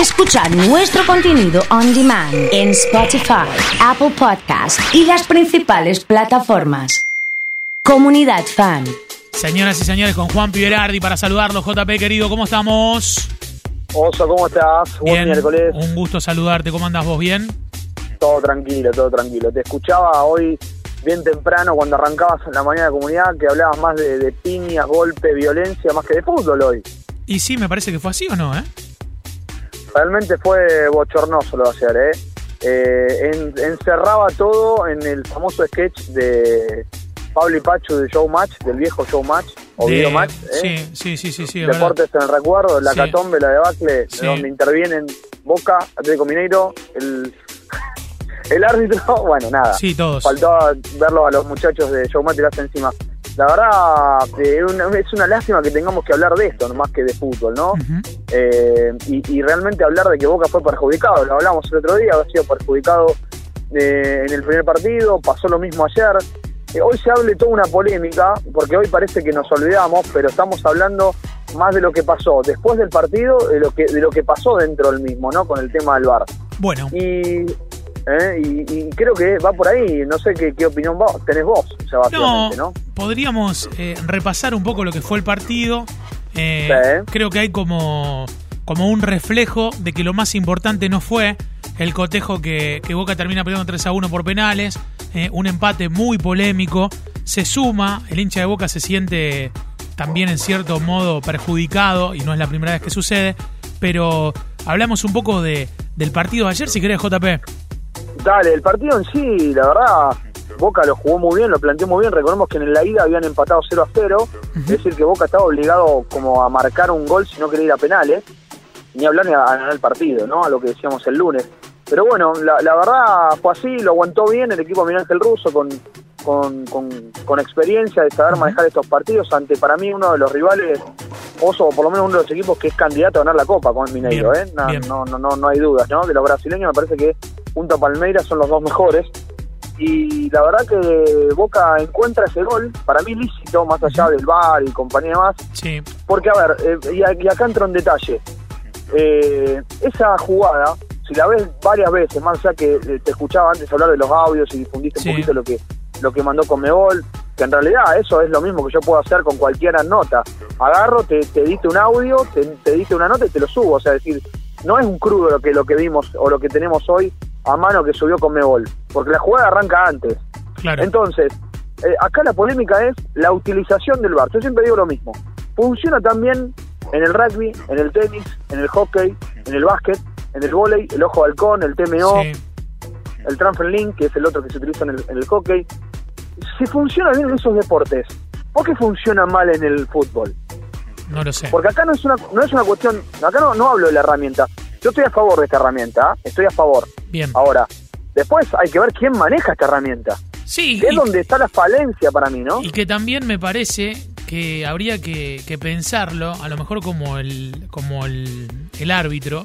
Escuchar nuestro contenido on demand en Spotify, Apple Podcast y las principales plataformas. Comunidad Fan. Señoras y señores, con Juan Piberardi para saludarlos. JP, querido, ¿cómo estamos? Oso, ¿cómo estás? Buen Bien, miércoles. un gusto saludarte. ¿Cómo andas vos? ¿Bien? Todo tranquilo, todo tranquilo. Te escuchaba hoy bien temprano cuando arrancabas en la mañana de comunidad que hablabas más de, de piñas, golpe, violencia, más que de fútbol hoy. Y sí, me parece que fue así o no, ¿eh? Realmente fue bochornoso lo de ayer, ¿eh? Eh, en- encerraba todo en el famoso sketch de Pablo y Pacho de Showmatch, del viejo Showmatch, o De- Videomatch, ¿eh? Sí, sí, sí, sí, sí, verdad. Deportes en el recuerdo, la Sí. catombe, la debacle, Sí. donde intervienen Boca, Atlético Mineiro, el, el árbitro, bueno, nada. Sí, todos. Faltaba verlo a los muchachos de Showmatch tirarse encima. La verdad, eh, una- es una lástima que tengamos que hablar de esto, no más que de fútbol, ¿no? Eh, y, y realmente hablar de que Boca fue perjudicado, lo hablamos el otro día, había sido perjudicado eh, en el primer partido, pasó lo mismo ayer. Eh, hoy se hable toda una polémica, porque hoy parece que nos olvidamos, pero estamos hablando más de lo que pasó después del partido, de lo que, de lo que pasó dentro del mismo, ¿no? Con el tema del VAR. Bueno, Y, eh, y, y creo que va por ahí, no sé qué, qué opinión vos, tenés vos, no, ¿no? podríamos eh, repasar un poco lo que fue el partido. Eh, Sí. Creo que hay como, como un reflejo de que lo más importante no fue el cotejo que, que Boca termina perdiendo 3 a 1 por penales, eh, un empate muy polémico. Se suma, el hincha de Boca se siente también en cierto modo perjudicado y no es la primera vez que sucede, pero hablamos un poco de, del partido de ayer, si querés, JP. Dale, el partido en sí, la verdad, Boca lo jugó muy bien, lo planteó muy bien. Recordemos que en la ida habían empatado 0 a 0, es decir, que Boca estaba obligado como a marcar un gol si no quería ir a penales, ni hablar ni a ganar el partido, ¿no? A lo que decíamos el lunes. Pero bueno, la, la verdad fue así, lo aguantó bien el equipo de Miguel Ángel Russo con, con, con, con experiencia de saber manejar estos partidos ante, para mí, uno de los rivales, Oso, o por lo menos uno de los equipos que es candidato a ganar la Copa con el Mineiro, Bien, ¿eh? No, no, no, no, no hay dudas, ¿no? De los brasileños me parece que junto a Palmeiras son los dos mejores. Y la verdad que Boca encuentra ese gol, para mí lícito, más allá del VAR y compañía más, Sí, porque, a ver, eh, y, acá entra un detalle. Eh, esa jugada, si la ves varias veces, más allá que eh, te escuchaba antes hablar de los audios y difundiste Sí. un poquito lo que lo que mandó Conmebol, que en realidad eso es lo mismo que yo puedo hacer con cualquier nota. Agarro, te, te diste un audio, te, te diste una nota y te lo subo. O sea, es decir, no es un crudo lo que, lo que vimos o lo que tenemos hoy a mano que subió Conmebol, porque la jugada arranca antes. claro. Entonces, eh, acá la polémica es la utilización del VAR. Yo siempre digo lo mismo. Funciona también en el rugby, en el tenis, en el hockey, en el básquet, en el vóley, el ojo de halcón, el TMO, Sí. el transfer link, que es el otro que se utiliza en el, en el hockey. Si funciona bien en esos deportes, ¿por qué funciona mal en el fútbol? No lo sé. Porque acá no es una, no es una cuestión, acá no, no hablo de la herramienta. Yo estoy a favor de esta herramienta, ¿ah? estoy a favor. Bien. Ahora, después hay que ver quién maneja esta herramienta. Sí, Que es donde está la falencia para mí, ¿no? Y que también me parece que habría que, que pensarlo, a lo mejor como el, como el, el árbitro,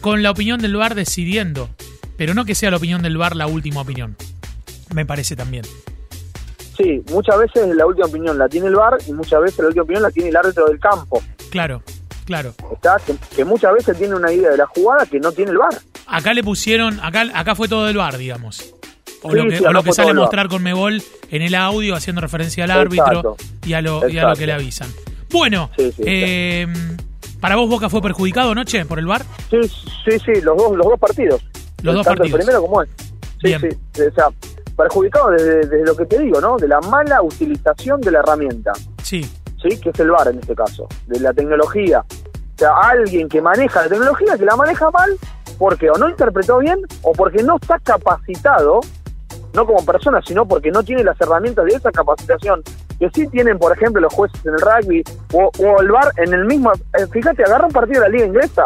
con la opinión del VAR decidiendo, pero no que sea la opinión del VAR la última opinión. Me parece también. Sí, muchas veces la última opinión la tiene el VAR y muchas veces la última opinión la tiene el árbitro del campo. Claro, claro. ¿Está? Que, que muchas veces tiene una idea de la jugada que no tiene el VAR. Acá le pusieron, acá, acá fue todo del VAR, digamos. O Sí, lo que, sí, o lo que sale mostrar con Mebol en el audio, haciendo referencia al árbitro y a, lo, y a lo que le avisan. Bueno, Sí, eh, ¿para vos Boca fue perjudicado anoche por el VAR? Sí, sí, sí, los dos, los dos partidos. Los dos Tanto partidos. el primero como el. Sí, Bien. sí. O sea, perjudicado desde, desde lo que te digo, ¿no? De la mala utilización de la herramienta, Sí, ¿sí? Que es el VAR en este caso, de la tecnología. O sea, alguien que maneja la tecnología, que la maneja mal, porque o no interpretó bien o porque no está capacitado, no como persona, sino porque no tiene las herramientas de esa capacitación que sí tienen, por ejemplo, los jueces en el rugby o, o el VAR en el mismo... eh, fíjate, agarra un partido de la liga inglesa.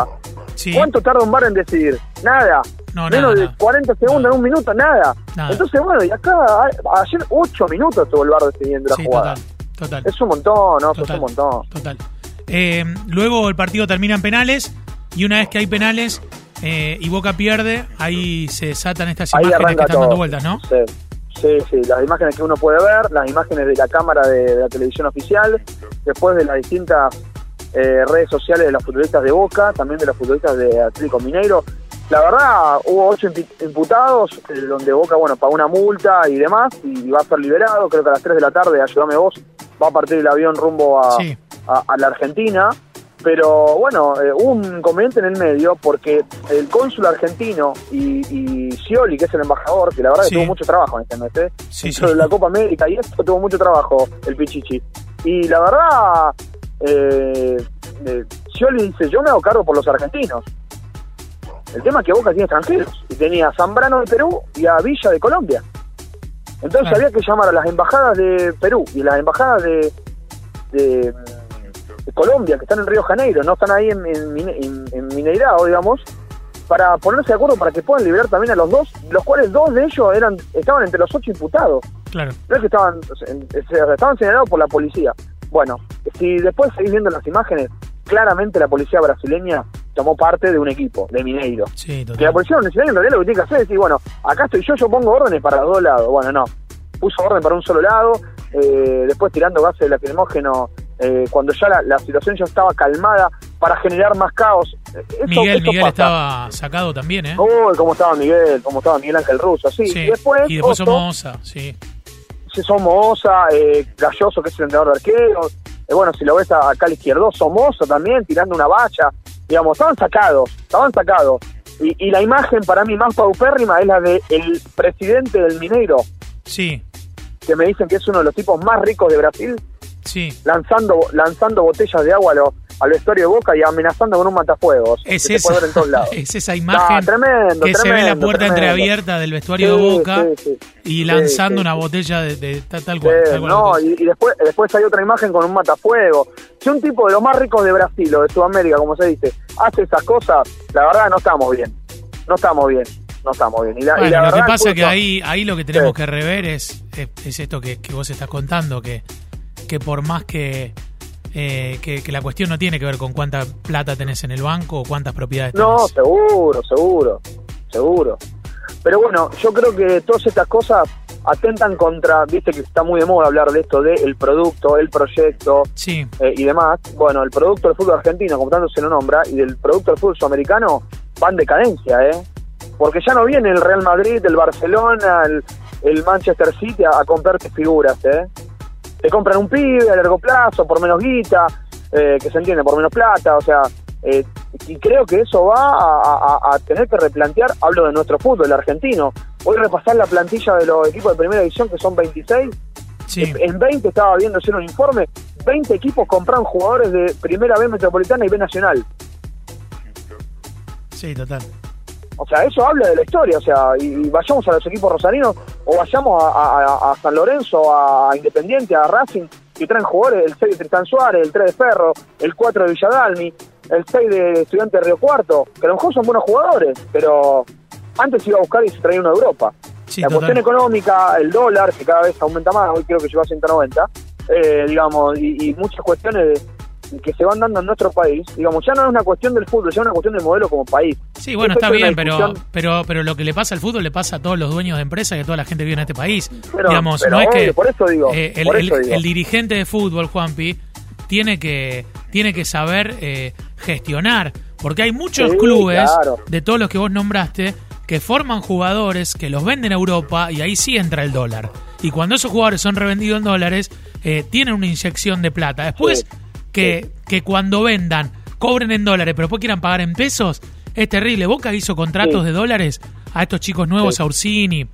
sí. ¿Cuánto tarda un VAR en decidir? Nada. No, Menos nada, de nada. 40 segundos, Nada. en un minuto, nada. Nada. Entonces, bueno, y acá a- ayer 8 minutos tuvo el VAR decidiendo la Sí, jugada. total, total. Es un montón, no, es un montón. Total. Eh, luego el partido termina en penales y una vez que hay penales eh, y Boca pierde, ahí se desatan estas Ahí imágenes que están todo. dando vueltas, ¿no? Sí. Sí, sí, las imágenes que uno puede ver, las imágenes de la cámara de, de la televisión oficial, después de las distintas eh, redes sociales de los futbolistas de Boca, también de los futbolistas de Atlético Mineiro. La verdad, hubo ocho imputados, eh, donde Boca, bueno, pagó una multa y demás, y va a ser liberado. Creo que a las 3 de la tarde, ayúdame vos, va a partir el avión rumbo a, a, la Argentina. Pero bueno, eh, hubo un inconveniente en el medio porque el cónsul argentino y, y Scioli, que es el embajador, que la verdad que tuvo mucho trabajo en este mes, ¿eh? sí, la Copa América y esto tuvo mucho trabajo el Pichichi. Y la verdad, eh, eh, Scioli dice, yo me hago cargo por los argentinos. El tema es que Boca tiene extranjeros y tenía a Zambrano de Perú y a Villa de Colombia. Entonces había que llamar a las embajadas de Perú y las embajadas de, de, Colombia, que están en Río Janeiro, no están ahí en, en, en, Mineirao, digamos, para ponerse de acuerdo para que puedan liberar también a los dos, los cuales dos de ellos eran estaban entre los ocho imputados. Claro. No es que estaban, estaban señalados por la policía. Bueno, si después seguís viendo las imágenes, claramente la policía brasileña tomó parte de un equipo, de Mineiro. Sí, que la policía brasileña en realidad lo que tiene que hacer es decir, bueno, acá estoy yo, yo pongo órdenes para los dos lados. Bueno, no, puso orden para un solo lado, eh, después tirando gases de lacrimógeno eh, cuando ya la, situación ya estaba calmada para generar más caos. Miguel, Miguel estaba sacado también, ¿eh? Uy, cómo estaba Miguel, cómo estaba Miguel Ángel Russo, sí. Y después, y después Somoza, sí. Sí, Somoza, eh, Galloso, que es el entrenador de arqueros, eh, bueno, si lo ves acá a la izquierda, Somoza también, tirando una valla, digamos, estaban sacados, estaban sacados. Y, la imagen para mí más paupérrima es la del el presidente del Mineiro. Sí. Que me dicen que es uno de los tipos más ricos de Brasil. Sí. Lanzando, lanzando botellas de agua a los al vestuario de Boca y amenazando con un matafuegos. Es, esa, es esa imagen que se ve la puerta entreabierta del vestuario de Boca y lanzando una botella de, tal, cual. no, y, después, después hay otra imagen con un matafuego. Si un tipo de los más ricos de Brasil o de Sudamérica, como se dice, hace esas cosas, la verdad no estamos bien. No estamos bien. No estamos bien. Y lo que pasa es que ahí, ahí lo que tenemos que rever es, es, esto que, que vos estás contando, que, que por más que eh, que, la cuestión no tiene que ver con cuánta plata tenés en el banco o cuántas propiedades tenés. No, seguro, seguro, seguro. Pero bueno, yo creo que todas estas cosas atentan contra, viste que está muy de moda hablar de esto, de el producto, el proyecto sí. Eh, y demás. Bueno, el producto del fútbol argentino, como tanto se lo nombra, y del producto del fútbol sudamericano, va en decadencia, ¿eh? Porque ya no viene el Real Madrid, el Barcelona, el, Manchester City a, a comprarte figuras, ¿eh? Te compran un pibe a largo plazo por menos guita, eh, que se entiende, por menos plata, o sea, eh, y creo que eso va a, tener que replantear, hablo de nuestro fútbol, el argentino. Voy a repasar la plantilla de los equipos de primera división, que son 26. Sí. En 20 estaba viendo hacer un informe, 20 equipos compran jugadores de primera B metropolitana y B nacional. Sí, total. O sea, eso habla de la historia, o sea, y, vayamos a los equipos rosarinos o vayamos a, San Lorenzo, a Independiente, a Racing, que traen jugadores, el 6 de Tristán Suárez, el 3 de Ferro, el 4 de Villadalmi, el 6 de Estudiante de Río Cuarto, que a lo mejor son buenos jugadores, pero antes iba a buscar y se traía uno de Europa. la cuestión económica, el dólar, que cada vez aumenta más, hoy creo que llegó a 190, eh, digamos, y, y muchas cuestiones de que se van dando en nuestro país, digamos, ya no es una cuestión del fútbol, ya es una cuestión del modelo como país. Sí, bueno, está bien, pero, pero pero lo que le pasa al fútbol le pasa a todos los dueños de empresas y a toda la gente que vive en este país. digamos, no es que por eso digo, eh, el, dirigente de fútbol, Juanpi, tiene que, tiene que saber eh, gestionar, porque hay muchos clubes de todos los que vos nombraste que forman jugadores, que los venden a Europa y ahí sí entra el dólar. Y cuando esos jugadores son revendidos en dólares, eh, tienen una inyección de plata. Después, que, que cuando vendan cobren en dólares, pero después quieran pagar en pesos, es terrible. Boca hizo contratos de dólares a estos chicos nuevos, a Ursini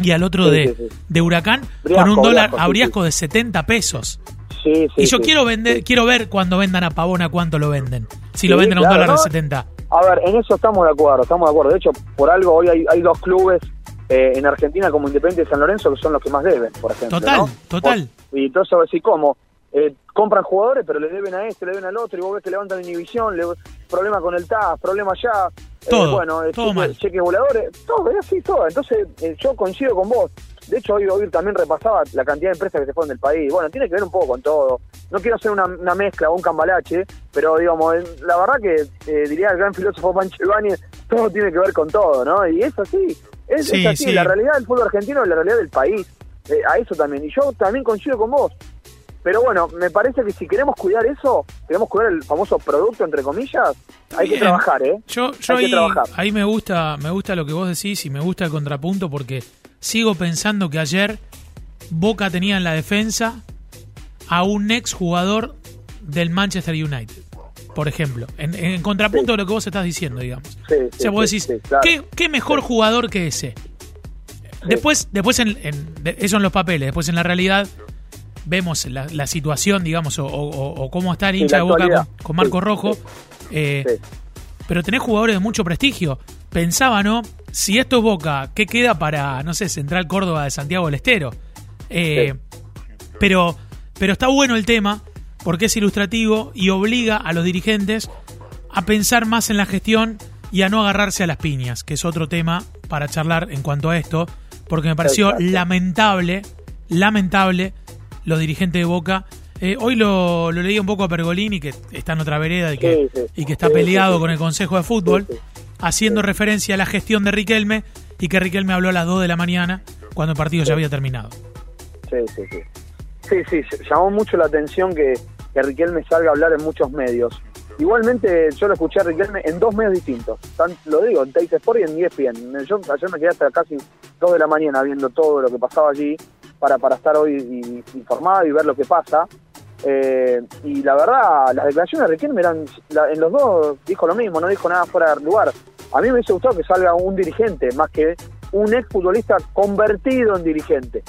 y al otro de, de, Huracán, con un dólar a Briasco de 70 pesos. y yo quiero vender, quiero ver cuando vendan a Pavona cuánto lo venden. Si lo venden a un dólar de 70. A ver, en eso estamos de acuerdo, estamos de acuerdo. De hecho, por algo hoy hay, hay dos clubes eh, en Argentina como Independiente de San Lorenzo que son los que más deben, por ejemplo. Total, total. y entonces, así como eh, compran jugadores, pero le deben a este, le deben al otro, y vos ves que levantan inhibición, le, problema con el TAS, problema allá, eh, todo, bueno, eh, todo cheques, voladores, todo, es así, todo. Entonces, yo coincido con vos. De hecho, hoy, hoy también repasaba la cantidad de empresas que se fueron del país. Bueno, tiene que ver un poco con todo. No quiero hacer una, mezcla o un cambalache, pero digamos, la verdad que diría el gran filósofo Pancho Ibáñez, todo tiene que ver con todo, ¿no? Y es así. Es, así, la realidad del fútbol argentino es la realidad del país. a eso también. Y yo también coincido con vos Pero bueno, me parece que si queremos cuidar eso, queremos cuidar el famoso producto, entre comillas, hay que trabajar, ¿eh? Yo, yo ahí, ahí me gusta, me gusta lo que vos decís y me gusta el contrapunto porque sigo pensando que ayer Boca tenía en la defensa a un ex jugador del Manchester United, por ejemplo, en, contrapunto de lo que vos estás diciendo, digamos. o sea, vos decís, ¿qué, mejor jugador que ese? Después, después en, eso en los papeles, después en la realidad vemos la, situación, digamos, o, cómo está el hincha de Boca con, Marco Rojo. Eh, pero tenés jugadores de mucho prestigio. Pensaba, ¿no? Si esto es Boca, ¿qué queda para, no sé, Central Córdoba de Santiago del Estero? Eh, pero, pero está bueno el tema porque es ilustrativo y obliga a los dirigentes a pensar más en la gestión y a no agarrarse a las piñas, que es otro tema para charlar en cuanto a esto, porque me pareció lamentable, lamentable los dirigentes de Boca. Eh, hoy lo, leí un poco a Pergolini, que está en otra vereda y que, y que está peleado con el Consejo de Fútbol, haciendo referencia a la gestión de Riquelme y que Riquelme habló a las 2 de la mañana cuando el partido ya había terminado. Sí, sí, sí. Sí, sí, llamó mucho la atención que, que Riquelme salga a hablar en muchos medios. Igualmente, yo lo escuché a Riquelme en dos medios distintos. lo digo, en Teis Sport y en ESPN. Yo ayer me quedé hasta casi 2 de la mañana viendo todo lo que pasaba allí para, para estar hoy informado y ver lo que pasa. Eh, y la verdad, las declaraciones de Riquelme eran, en los dos dijo lo mismo, no dijo nada fuera de lugar. A mí me hubiese gustado que salga un dirigente, más que un ex futbolista convertido en dirigente.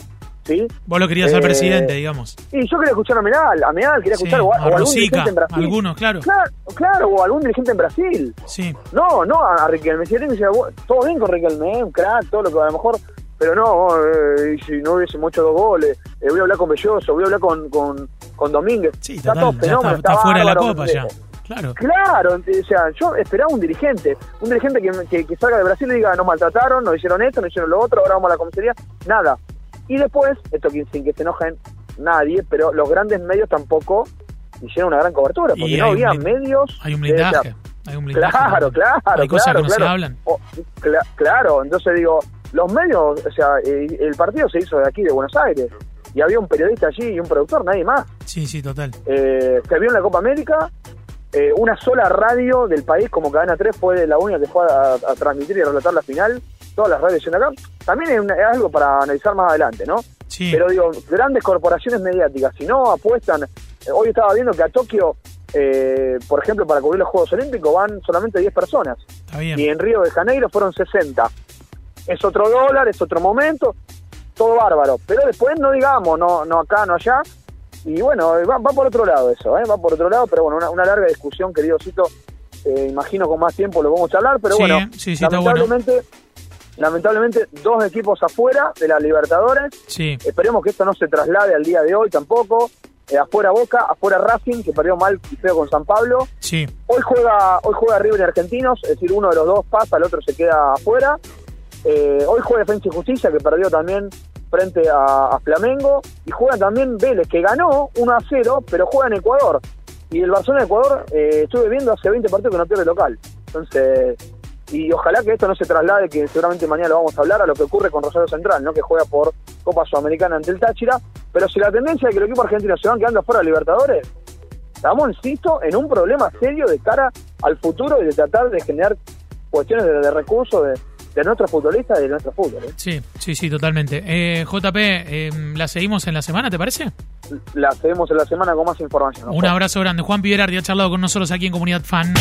¿sí? Vos lo querías ser eh, presidente, digamos. Y yo quería escuchar a Medal, a Medal quería escuchar o, algún dirigente en Brasil. Algunos, claro. claro. o algún dirigente en Brasil. Sí. No, no a Riquelme. Si decía, todo bien con Riquelme, ¿eh? un crack, todo lo que a lo mejor pero no, eh, si no hubiese hecho dos goles, eh, voy a hablar con Belloso, voy a hablar con, con, con Domínguez. Sí, está todo fenómeno, está, fuera de la copa ya. Claro. Claro, o sea, yo esperaba un dirigente, un dirigente que, que, salga de Brasil y diga, nos maltrataron, nos hicieron esto, nos hicieron lo otro, ahora vamos a la comisaría, nada. Y después, esto sin que se enojen nadie, pero los grandes medios tampoco hicieron una gran cobertura, porque no había medios... Hay un blindaje. hay un blindaje claro, claro, hay cosas que no se hablan. claro, entonces digo, los medios, o sea, el partido se hizo de aquí, de Buenos Aires, y había un periodista allí y un productor, nadie más. Sí, sí, total. Eh, se vio en la Copa América, eh, una sola radio del país como Cadena 3 fue la única que fue a, transmitir y relatar la final, todas las radios en acá. También es, algo para analizar más adelante, ¿no? Sí. Pero digo, grandes corporaciones mediáticas, si no apuestan, eh, hoy estaba viendo que a Tokio, por ejemplo, para cubrir los Juegos Olímpicos van solamente 10 personas. Está bien. Y en Río de Janeiro fueron 60 es otro dólar, es otro momento, todo bárbaro. Pero después no digamos, no, no acá, no allá. Y bueno, va, por otro lado eso, ¿eh? va por otro lado, pero bueno, una, larga discusión, querido Cito. Eh, imagino con más tiempo lo vamos a hablar, pero bueno, lamentablemente, lamentablemente dos equipos afuera de la Libertadores. Esperemos que esto no se traslade al día de hoy tampoco. Eh, afuera Boca, afuera Racing, que perdió mal y feo con San Pablo. Sí. Hoy juega, hoy juega River y Argentinos, es decir, uno de los dos pasa, el otro se queda afuera. Eh, hoy juega Defensa y Justicia, que perdió también frente a, Flamengo, y juega también Vélez, que ganó 1 a 0, pero juega en Ecuador. Y el Barcelona de Ecuador eh, estuve viendo hace 20 partidos que no pierde local. Entonces, y ojalá que esto no se traslade, que seguramente mañana lo vamos a hablar, a lo que ocurre con Rosario Central, ¿no? que juega por Copa Sudamericana ante el Táchira. Pero si la tendencia es que el equipo argentino se van quedando fuera de Libertadores, estamos, insisto, en un problema serio de cara al futuro y de tratar de generar cuestiones de, de recursos, de, de nuestros futbolistas y de nuestro fútbol. ¿eh? Sí, sí, sí, totalmente. Eh, JP, em, ¿la seguimos en la semana, te parece? La seguimos en la semana con más información. Un abrazo grande. Juan Piberardi ha charlado con nosotros aquí en Comunidad Fan.